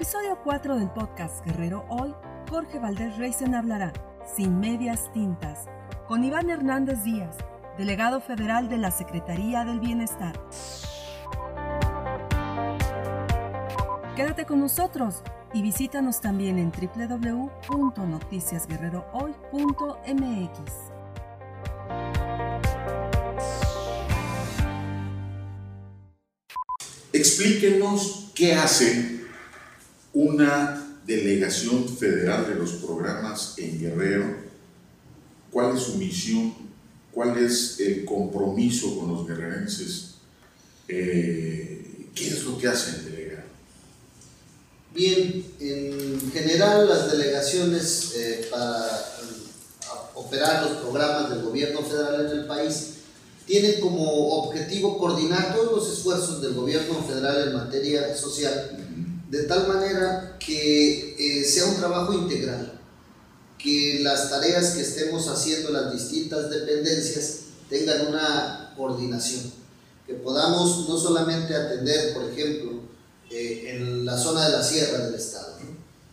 episodio 4 del podcast Guerrero Hoy, Jorge Valdés Reisen hablará, sin medias tintas, con Iván Hernández Díaz, delegado federal de la Secretaría del Bienestar. Quédate con nosotros y visítanos también en www.noticiasguerrerohoy.mx. Explíquenos qué hace una delegación federal de los programas en Guerrero, cuál es su misión, cuál es el compromiso con los guerrerenses, eh, qué es lo que hacen delegado. Bien, en general las delegaciones eh, para operar los programas del gobierno federal en el país tienen como objetivo coordinar todos los esfuerzos del gobierno federal en materia social, de tal manera que eh, sea un trabajo integral, que las tareas que estemos haciendo las distintas dependencias tengan una coordinación, que podamos no solamente atender, por ejemplo, eh, en la zona de la sierra del estado,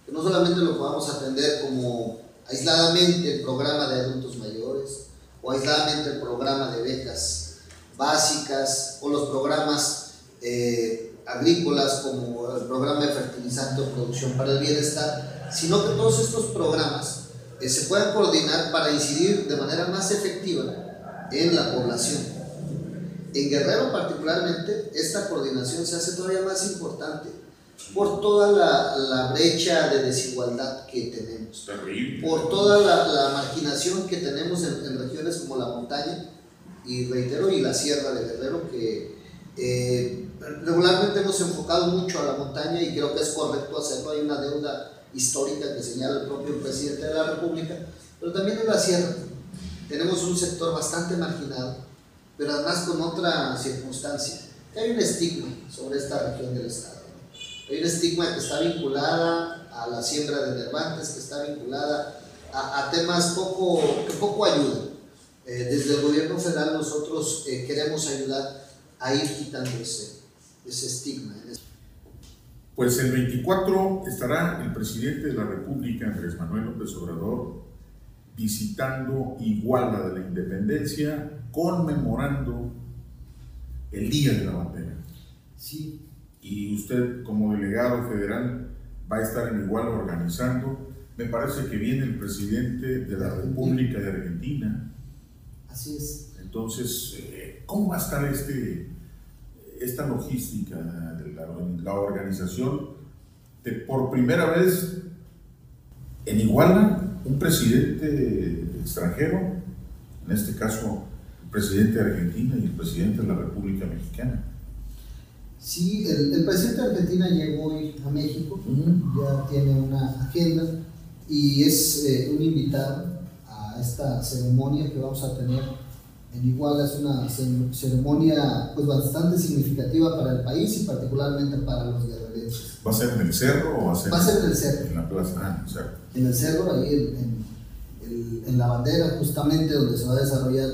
que no solamente lo podamos atender como aisladamente el programa de adultos mayores, o aisladamente el programa de becas básicas o los programas eh, agrícolas como el programa de fertilizante o producción para el bienestar, sino que todos estos programas eh, se puedan coordinar para incidir de manera más efectiva en la población. En Guerrero particularmente, esta coordinación se hace todavía más importante por toda la, brecha de desigualdad que tenemos, por toda la, marginación que tenemos en, regiones como la montaña y reitero, y la sierra de Guerrero, que eh, regularmente hemos enfocado mucho a la montaña y creo que es correcto hacerlo, hay una deuda histórica que señala el propio presidente de la República, pero también en la sierra. Tenemos un sector bastante marginado, pero además con otra circunstancia, hay un estigma sobre esta región del Estado hay un estigma que está vinculada a la siembra de nervantes, que está vinculada a, temas poco, que poco ayudan. Eh, desde el gobierno federal nosotros eh, queremos ayudar a ir quitando ese, ese estigma. Pues el 24 estará el presidente de la República, Andrés Manuel López Obrador, visitando Iguala de la Independencia, conmemorando el Día de la Bandera. Sí, y usted como delegado federal va a estar en igual organizando. Me parece que viene el presidente de la República de Argentina. Así es. Entonces, eh, ¿cómo va a estar este, esta logística de la, organización de por primera vez en Iguala un presidente extranjero, en este caso el presidente de Argentina y el presidente de la República Mexicana? Sí, el, presidente de Argentina llegó hoy a México, ya tiene una agenda y es eh, un invitado a esta ceremonia que vamos a tener en Iguala. Es una ceremonia pues, bastante significativa para el país y particularmente para los guerrerenses. ¿Va a ser en el cerro o va a ser, va a ser en el cerro? En la plaza, ah, cerro. En el cerro, ahí en, en, la bandera, justamente donde se va a desarrollar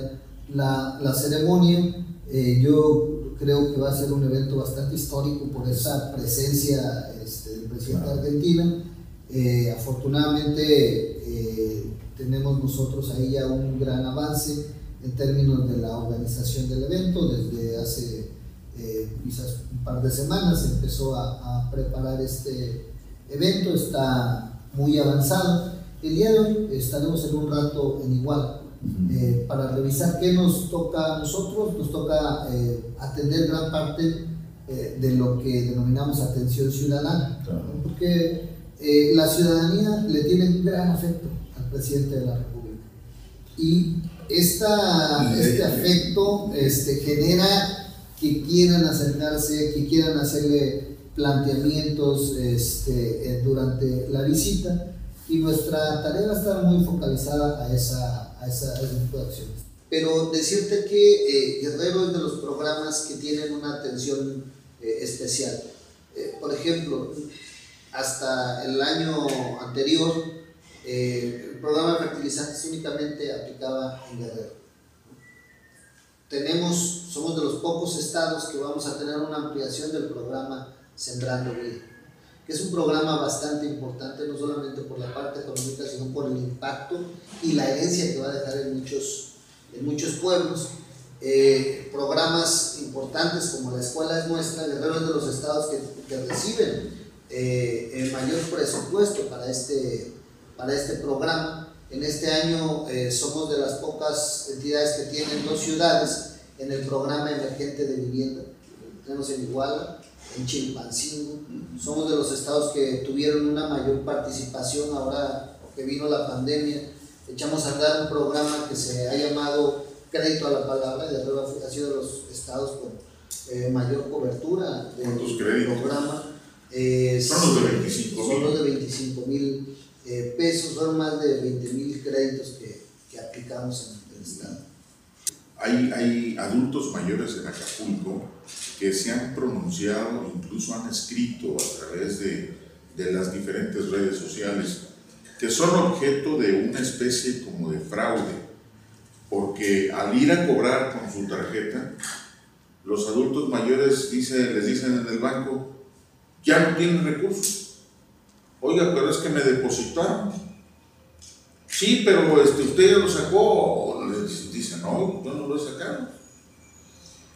la, la ceremonia. Eh, yo creo que va a ser un evento bastante histórico por esa presencia este, del presidente de Argentina. Eh, afortunadamente eh, tenemos nosotros ahí ya un gran avance en términos de la organización del evento. Desde hace eh, quizás un par de semanas se empezó a, a, preparar este evento, está muy avanzado. El día de hoy estaremos en un rato en igual eh, para revisar qué nos toca a nosotros. Nos toca eh, atender gran parte eh, de lo que denominamos atención ciudadana, porque la ciudadanía le tiene un gran afecto al presidente de la República. Y esta, este afecto este, genera que quieran acercarse, que quieran hacerle planteamientos este, durante la visita y nuestra tarea va a estar muy focalizada a esa a, esa, ese tipo de acciones. Pero decirte que eh, Guerrero es de los programas que tienen una atención eh, especial. Eh, por ejemplo, hasta el año anterior, el programa de fertilizantes únicamente aplicaba en Guerrero. Tenemos, somos de los pocos estados que vamos a tener una ampliación del programa Sembrando Vida. que es un programa bastante importante, no solamente por la parte económica, sino por el impacto y la herencia que va a dejar en muchos, en muchos pueblos. Eh, programas importantes como la escuela es nuestra, Guerrero es de los estados que, que reciben eh, el mayor presupuesto para este, para este programa. En este año eh, somos de las pocas entidades que tienen dos ciudades en el programa emergente de vivienda. Tenemos en Iguala, en Chilpancingo. Somos de los estados que tuvieron una mayor participación ahora que vino la pandemia. Echamos a andar un programa que se ha llamado Crédito a la Palabra, de ha sido de los estados con eh, mayor cobertura del programa. Eh, son los de 25 Son los de 25 mil eh, pesos, son más de 20 mil créditos que, que aplicamos en el estado. Hay, hay adultos mayores en Acapulco que se han pronunciado, incluso han escrito a través de, de las diferentes redes sociales, que son objeto de una especie como de fraude, porque al ir a cobrar con su tarjeta, los adultos mayores dice, les dicen en el banco, ya no tienen recursos. Oiga, pero es que me depositaron. Sí, pero este, usted ya lo sacó. Les dicen, no, yo no lo he sacado.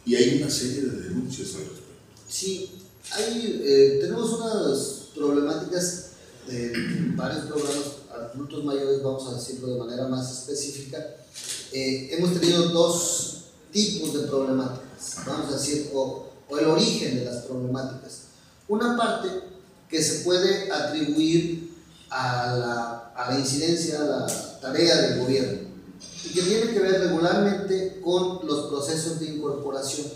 Y hay una serie de denuncias al respecto. Sí, hay, eh, tenemos unas problemáticas de varios programas adultos mayores, vamos a decirlo de manera más específica. Eh, hemos tenido dos tipos de problemáticas, vamos a decir, o, o el origen de las problemáticas. Una parte que se puede atribuir a la, a la incidencia, a la tarea del gobierno, y que tiene que ver regularmente con los procesos de incorporación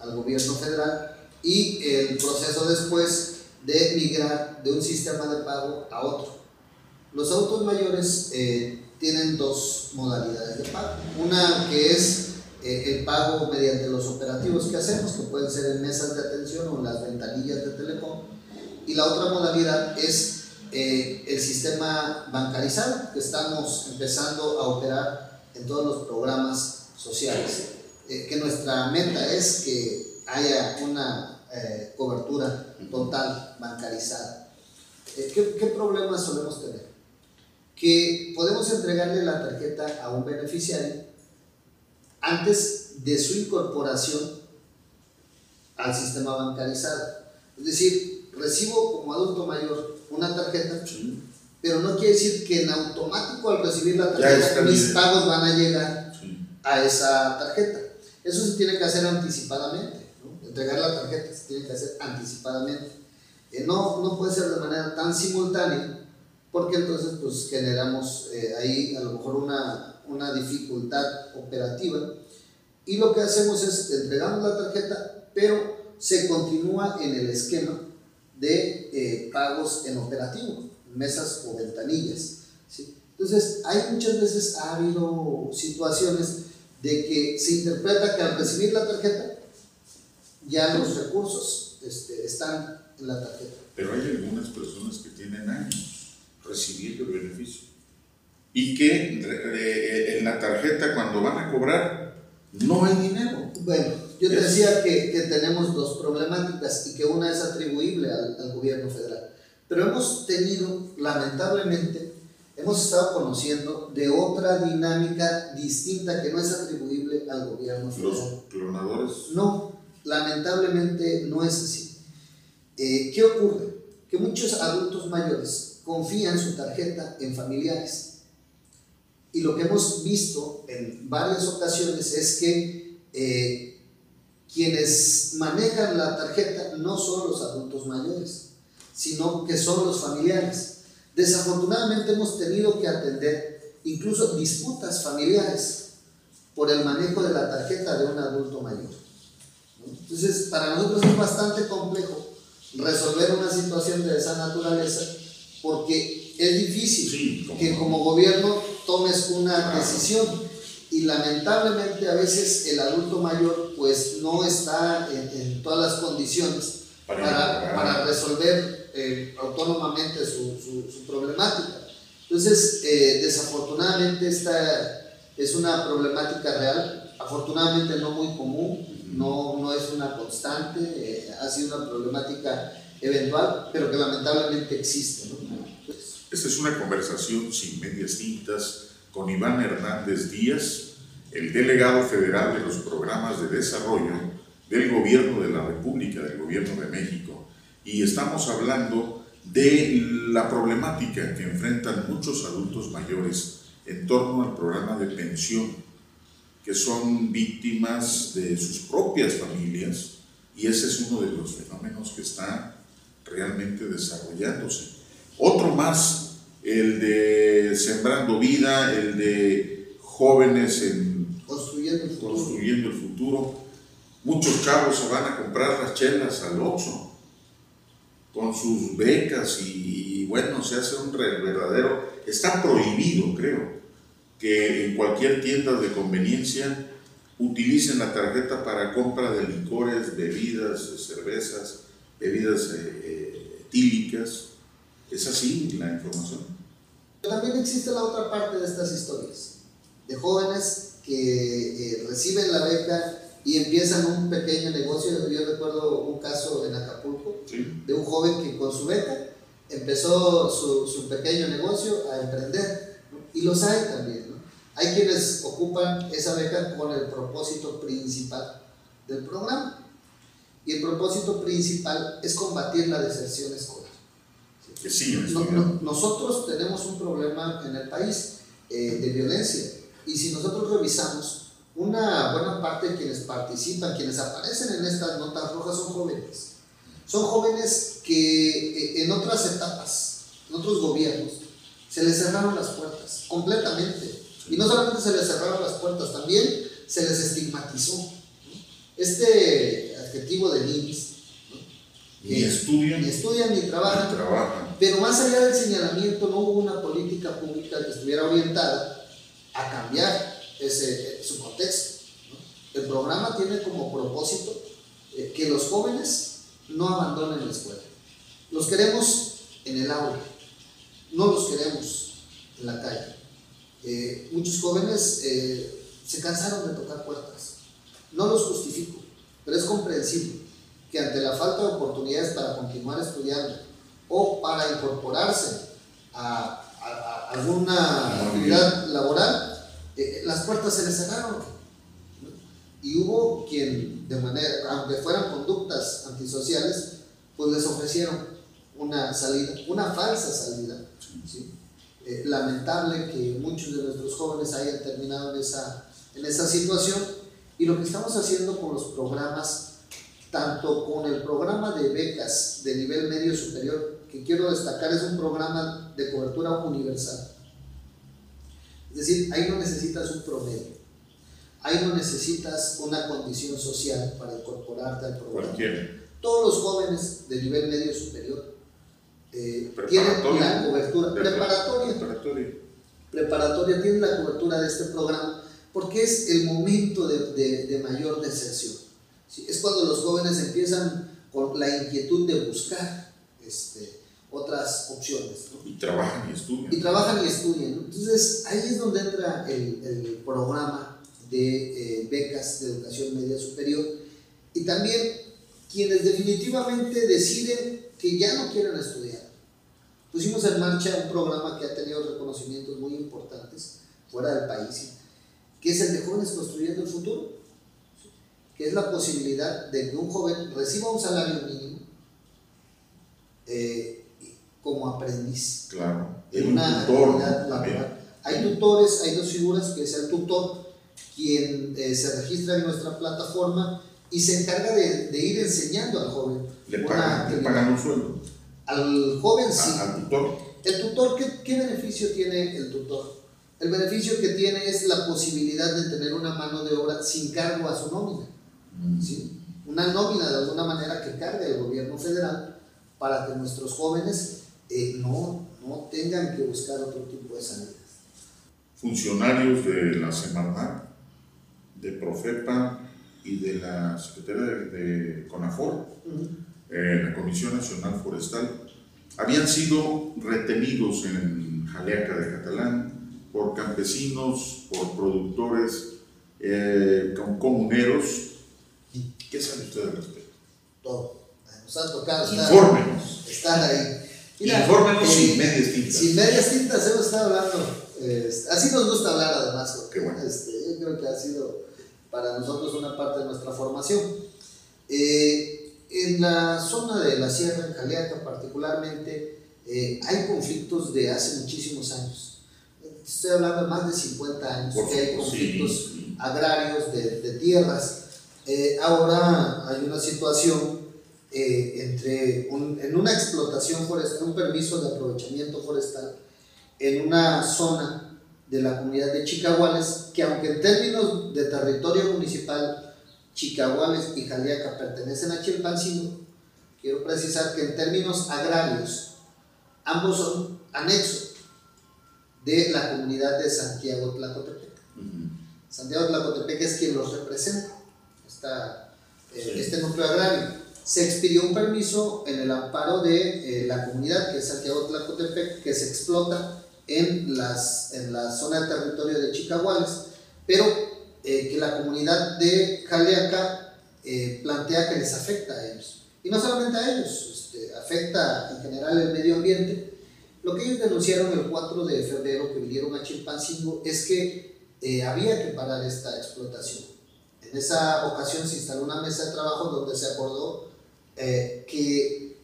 al gobierno federal y el proceso después de migrar de un sistema de pago a otro. Los autos mayores eh, tienen dos modalidades de pago. Una que es eh, el pago mediante los operativos que hacemos, que pueden ser en mesas de atención o en las ventanillas de telecom. Y la otra modalidad es eh, el sistema bancarizado, que estamos empezando a operar en todos los programas sociales. Eh, que nuestra meta es que haya una cobertura total bancarizada. ¿qué, ¿Qué problemas solemos tener? Que podemos entregarle la tarjeta a un beneficiario antes de su incorporación al sistema bancarizado. Es decir, recibo como adulto mayor una tarjeta, pero no quiere decir que en automático al recibir la tarjeta mis pagos van a llegar a esa tarjeta. Eso se tiene que hacer anticipadamente. Entregar la tarjeta se tiene que hacer anticipadamente. Eh, no, no puede ser de manera tan simultánea porque entonces pues generamos eh, ahí a lo mejor una una dificultad operativa y lo que hacemos es entregamos la tarjeta, pero se continúa en el esquema de eh, pagos en operativo, mesas o ventanillas. Entonces, hay muchas veces ha habido situaciones de que se interpreta que al recibir la tarjeta ya los recursos este, están en la tarjeta. Pero hay algunas personas que tienen años recibiendo el beneficio y que en la tarjeta cuando van a cobrar no hay dinero. Bueno, yo te decía que, que, tenemos dos problemáticas y que una es atribuible al, al, gobierno federal. Pero hemos tenido, lamentablemente, hemos estado conociendo de otra dinámica distinta que no es atribuible al gobierno federal. ¿Los clonadores? No, lamentablemente no es así. Eh, ¿Qué ocurre? Que muchos adultos mayores confían su tarjeta en familiares y lo que hemos visto en varias ocasiones es que eh, quienes manejan la tarjeta no son los adultos mayores, sino que son los familiares. Desafortunadamente hemos tenido que atender incluso disputas familiares por el manejo de la tarjeta de un adulto mayor. Entonces, para nosotros es bastante complejo resolver una situación de esa naturaleza porque es difícil que como gobierno tomes una decisión. Y lamentablemente a veces el adulto mayor pues no está en, todas las condiciones para, para, resolver eh, autónomamente su, su, problemática. Entonces, eh, desafortunadamente esta es una problemática real, afortunadamente no muy común, no, no es una constante, eh, ha sido una problemática eventual, pero que lamentablemente existe. ¿no? Esta es una conversación sin medias tintas con Iván Hernández Díaz, el delegado federal de los programas de desarrollo del gobierno de la República, del gobierno de México. Y estamos hablando de la problemática que enfrentan muchos adultos mayores en torno al programa de pensión, que son víctimas de sus propias familias, y ese es uno de los fenómenos que está realmente desarrollándose. Otro más, el de Sembrando Vida, el de jóvenes en construyendo el futuro. Construyendo el futuro. Muchos chavos se van a comprar las chelas al Oxxo con sus becas y, y bueno, se hace un verdadero, está prohibido creo, que en cualquier tienda de conveniencia utilicen la tarjeta para compra de licores, bebidas, cervezas, bebidas eh, eh, etílicas. ¿Es así la información? También existe la otra parte de estas historias, de jóvenes que eh, reciben la beca y empiezan un pequeño negocio. Yo recuerdo un caso en Acapulco Sí. de un joven que con su beca empezó su, su pequeño negocio a emprender. ¿no? Y los hay también. ¿no? Hay quienes ocupan esa beca con el propósito principal del programa. Y el propósito principal es combatir la deserción escolar. Que siguen No- estudiando. no- nosotros tenemos un problema en el país eh, de violencia y si nosotros revisamos, una buena parte de quienes participan, quienes aparecen en estas notas rojas son jóvenes. Son jóvenes que eh, en otras etapas, en otros gobiernos, se les cerraron las puertas completamente. Y no solamente se les cerraron las puertas, también se les estigmatizó. Este adjetivo de niños, Ni estudian ni estudian ni trabajan, trabajan. pero más allá del señalamiento, no hubo una política pública que estuviera orientada a cambiar ese, su contexto. ¿no? El programa tiene como propósito eh, que los jóvenes no abandonen la escuela. Los queremos en el aula, no los queremos en la calle. Eh, muchos jóvenes eh, se cansaron de tocar puertas. No los justifico, pero es comprensible que ante la falta de oportunidades para continuar estudiando o para incorporarse a, alguna actividad laboral, eh, las puertas se les cerraron. Y hubo quien, de manera, aunque fueran conductas antisociales, pues les ofrecieron una salida, una falsa salida. ¿sí? Eh, lamentable que muchos de nuestros jóvenes hayan terminado en esa, en esa situación. Y lo que estamos haciendo con los programas, tanto con el programa de becas de nivel medio superior, que quiero destacar es un programa de cobertura universal. Es decir, ahí no necesitas un promedio, ahí no necesitas una condición social para incorporarte al programa Cualquiera. todos los jóvenes de nivel medio superior eh, tienen la cobertura preparatoria, Preparatoria. preparatoria tienen la cobertura de este programa porque es el momento de, de- de mayor deserción. ¿Sí? Es cuando los jóvenes empiezan con la inquietud de buscar este, otras opciones. ¿no? Y trabajan y estudian. y trabajan y estudian. ¿no? Entonces, ahí es donde entra el, el programa de eh, becas de educación media superior y también quienes definitivamente deciden que ya no quieren estudiar. Pusimos en marcha un programa que ha tenido reconocimientos muy importantes fuera del país, que es el de jóvenes construyendo el futuro, que es la posibilidad de que un joven reciba un salario mínimo eh, como aprendiz Claro. en una actividad laboral. Hay tutores, hay dos figuras, que es el tutor, quien eh, se registra en nuestra plataforma y se encarga de, de ir enseñando al joven. Le pagan, le pagan un sueldo Al joven sí. a- al tutor. El tutor, ¿qué, qué beneficio tiene el tutor? El beneficio que tiene es la posibilidad de tener una mano de obra sin cargo a su nómina. ¿Sí? Una nómina de alguna manera que cargue el gobierno federal para que nuestros jóvenes eh, no, no tengan que buscar otro tipo de salidas. Funcionarios de la Semarnat, de Profepa y de la Secretaría de, de CONAFOR, eh, la Comisión Nacional Forestal, habían sido retenidos en Jaleaca de Catalán por campesinos, por productores, eh, con ¿Qué sabe usted al respecto? todo. Bueno, nos ha tocado estar, Infórmenos. estar ahí. Infórmenos sin eh, medias tintas. Sin medias tintas hemos estado hablando. eh, así nos gusta hablar además. Qué bueno. Este, yo creo que ha sido para nosotros una parte de nuestra formación. Eh, en la zona de la Sierra, en Caliaca particularmente, eh, hay conflictos de hace muchísimos años. Estoy hablando de más de 50 años Por que hay conflictos sí. agrarios de, de tierras. Eh, ahora hay una situación eh, entre un- en una explotación forestal, un permiso de aprovechamiento forestal en una zona de la comunidad de Chicahuales, que aunque en términos de territorio municipal, Chicahuales y Jaliaca pertenecen a Chilpancingo, quiero precisar que en términos agrarios, ambos son anexos de la comunidad de Santiago Tlacotepec. Ujú. Santiago Tlacotepec es quien los representa, esta, eh, Sí. este núcleo agrario. Se expidió un permiso en el amparo de eh, la comunidad, que es Santiago Tlacotepec, que se explota en, las, en la zona de territorio de Chicahuales, pero eh, que la comunidad de Jaleaca eh, plantea que les afecta a ellos. Y no solamente a ellos, este, afecta en general el medio ambiente. Lo que ellos denunciaron el 4 de febrero que vinieron a Chilpancingo es que eh, había que parar esta explotación. En esa ocasión se instaló una mesa de trabajo donde se acordó eh, que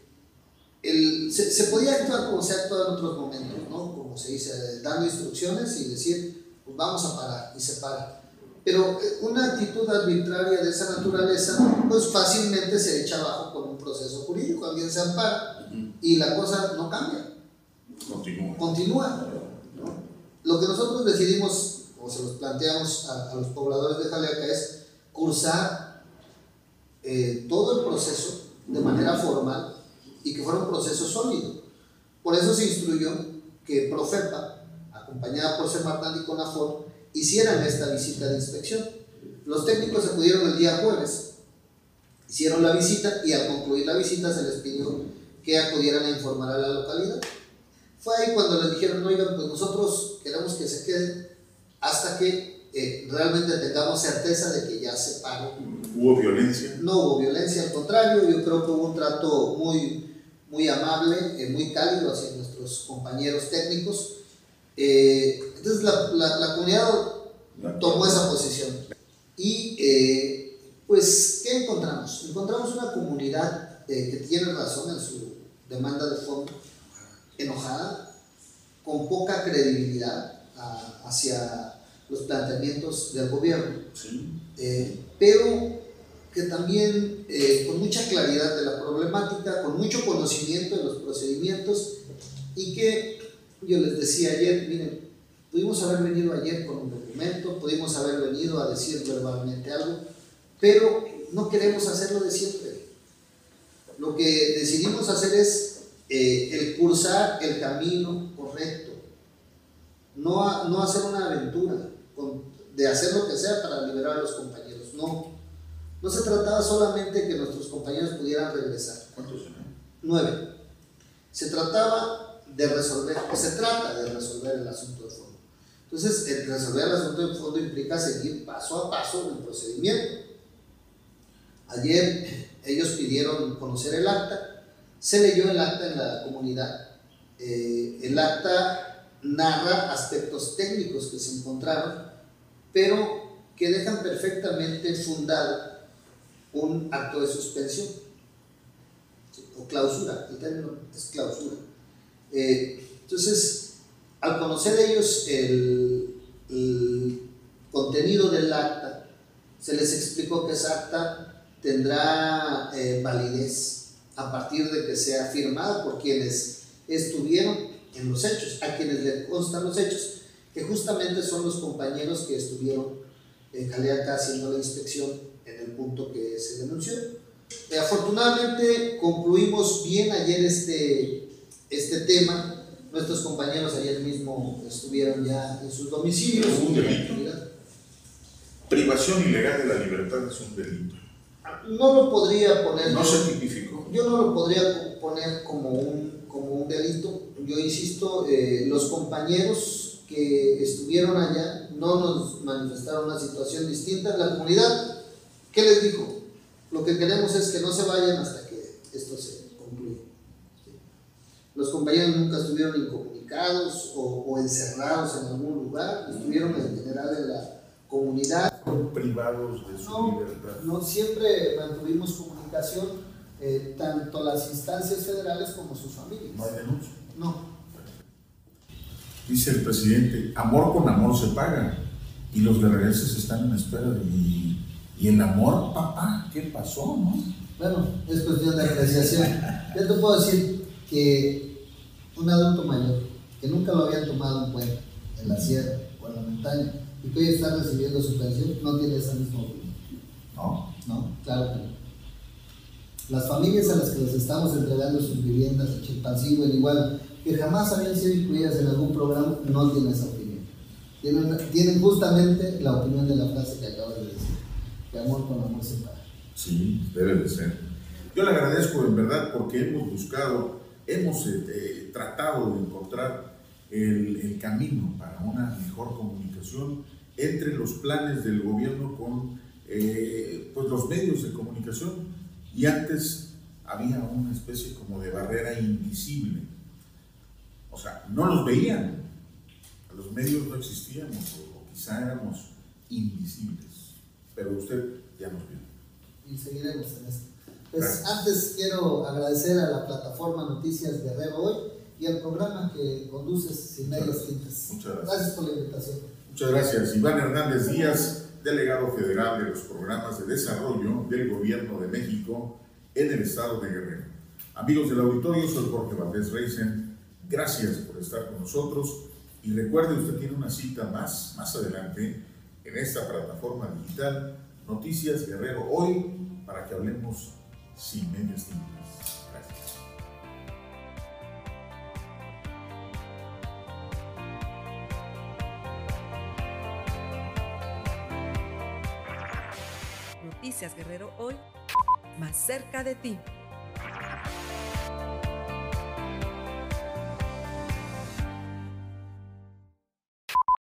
el- se, se podía actuar como se actuado en otros momentos, ¿no? como se dice, dando instrucciones y decir, pues vamos a parar, y se para. Pero eh, una actitud arbitraria de esa naturaleza, pues fácilmente se echa abajo con un proceso jurídico, alguien se ampara y la cosa no cambia Continúa. continúa. ¿no? Lo que nosotros decidimos, o se los planteamos a, a los pobladores de Jaleaca, es cursar eh, todo el proceso de manera formal y que fuera un proceso sólido. Por eso se instruyó que Profepa, acompañada por Semarnat y Conafor, hicieran esta visita de inspección. Los técnicos acudieron el día jueves, hicieron la visita y al concluir la visita se les pidió que acudieran a informar a la localidad. Fue ahí cuando les dijeron, oigan, pues nosotros queremos que se queden hasta que eh, realmente tengamos certeza de que ya se pagó. Hubo violencia. No hubo violencia, al contrario, yo creo que hubo un trato muy, muy amable, eh, muy cálido hacia nuestros compañeros técnicos. Eh, entonces la, la, la comunidad tomó esa posición. Y eh, pues, ¿qué encontramos? Encontramos una comunidad eh, que tiene razón en su demanda de fondo, enojada, con poca credibilidad a- hacia los planteamientos del gobierno, Sí. eh, pero que también eh, con mucha claridad de la problemática, con mucho conocimiento de los procedimientos y que yo les decía ayer, miren, pudimos haber venido ayer con un documento, pudimos haber venido a decir verbalmente algo, pero no queremos hacerlo de siempre. Lo que decidimos hacer es eh, el cursar el camino correcto, no, no hacer una aventura con- de hacer lo que sea para liberar a los compañeros, no. No se trataba solamente que nuestros compañeros pudieran regresar, ¿Cuántos eran? nueve. Se trataba de resolver, o se trata de resolver el asunto de fondo. Entonces, el resolver el asunto de fondo implica seguir paso a paso el procedimiento. Ayer ellos pidieron conocer el acta, se leyó el acta en la comunidad. Eh, el acta narra aspectos técnicos que se encontraron, pero que dejan perfectamente fundado un acto de suspensión o clausura, el término es clausura. Eh, entonces, al conocer ellos el, el contenido del acta, se les explicó que esa acta tendrá eh, validez a partir de que sea firmada por quienes estuvieron en los hechos, a quienes le constan los hechos, que justamente son los compañeros que estuvieron en Jaleaca haciendo la inspección en el punto que se denunció. Eh, afortunadamente concluimos bien ayer este, este tema. Nuestros compañeros ayer mismo estuvieron ya en sus domicilios. Un delito. Privación ilegal de la libertad es un delito. No lo podría poner. No se tipificó. Yo no lo podría poner como un, como un delito. Yo insisto, eh, los compañeros que estuvieron allá no nos manifestaron una situación distinta. La comunidad, ¿qué les dijo? Lo que queremos es que no se vayan hasta que esto se concluye. Los compañeros nunca estuvieron incomunicados o, o, encerrados en algún lugar, estuvieron en general en la comunidad. Privados de su No, libertad. no siempre mantuvimos comunicación, eh, tanto las instancias federales como sus familias. No hay denuncia. No, Dice el presidente, amor con amor se paga. Y los guerrerenses están en espera de y el amor, papá, ¿qué pasó, no? Bueno, es cuestión de apreciación. Yo te puedo decir que un adulto mayor que nunca lo habían tomado en cuenta en la sierra o en la montaña y que hoy está recibiendo su pensión no tiene esa misma opinión. No. No, claro que no. Las familias a las que les estamos entregando sus viviendas en Chilpancingo, al igual que jamás habían sido incluidas en algún programa, no tienen esa opinión. Tienen, justamente la opinión de la frase que acabas de decir, que amor con amor se. Sí, debe de ser. Yo le agradezco en verdad porque hemos buscado, hemos eh, eh, tratado de encontrar el, el, camino para una mejor comunicación entre los planes del gobierno con eh, pues los medios de comunicación. Y antes había una especie como de barrera invisible. O sea, no los veían. Los medios no existíamos o, o quizá éramos invisibles. Pero usted ya nos vio y seguiremos en esto. Pues Gracias. antes quiero agradecer a la plataforma Noticias Guerrero Hoy y al programa que conduces sin medias tintas. Muchas gracias. Gracias por la invitación. Muchas gracias. Iván Hernández Díaz, delegado federal de los programas de desarrollo del Gobierno de México en el estado de Guerrero. Amigos del auditorio, soy Jorge Valdés Reisen. Gracias por estar con nosotros y recuerde, usted tiene una cita más, más adelante en esta plataforma digital Noticias Guerrero hoy para que hablemos sin medias tintas. Guerrero hoy, más cerca de ti.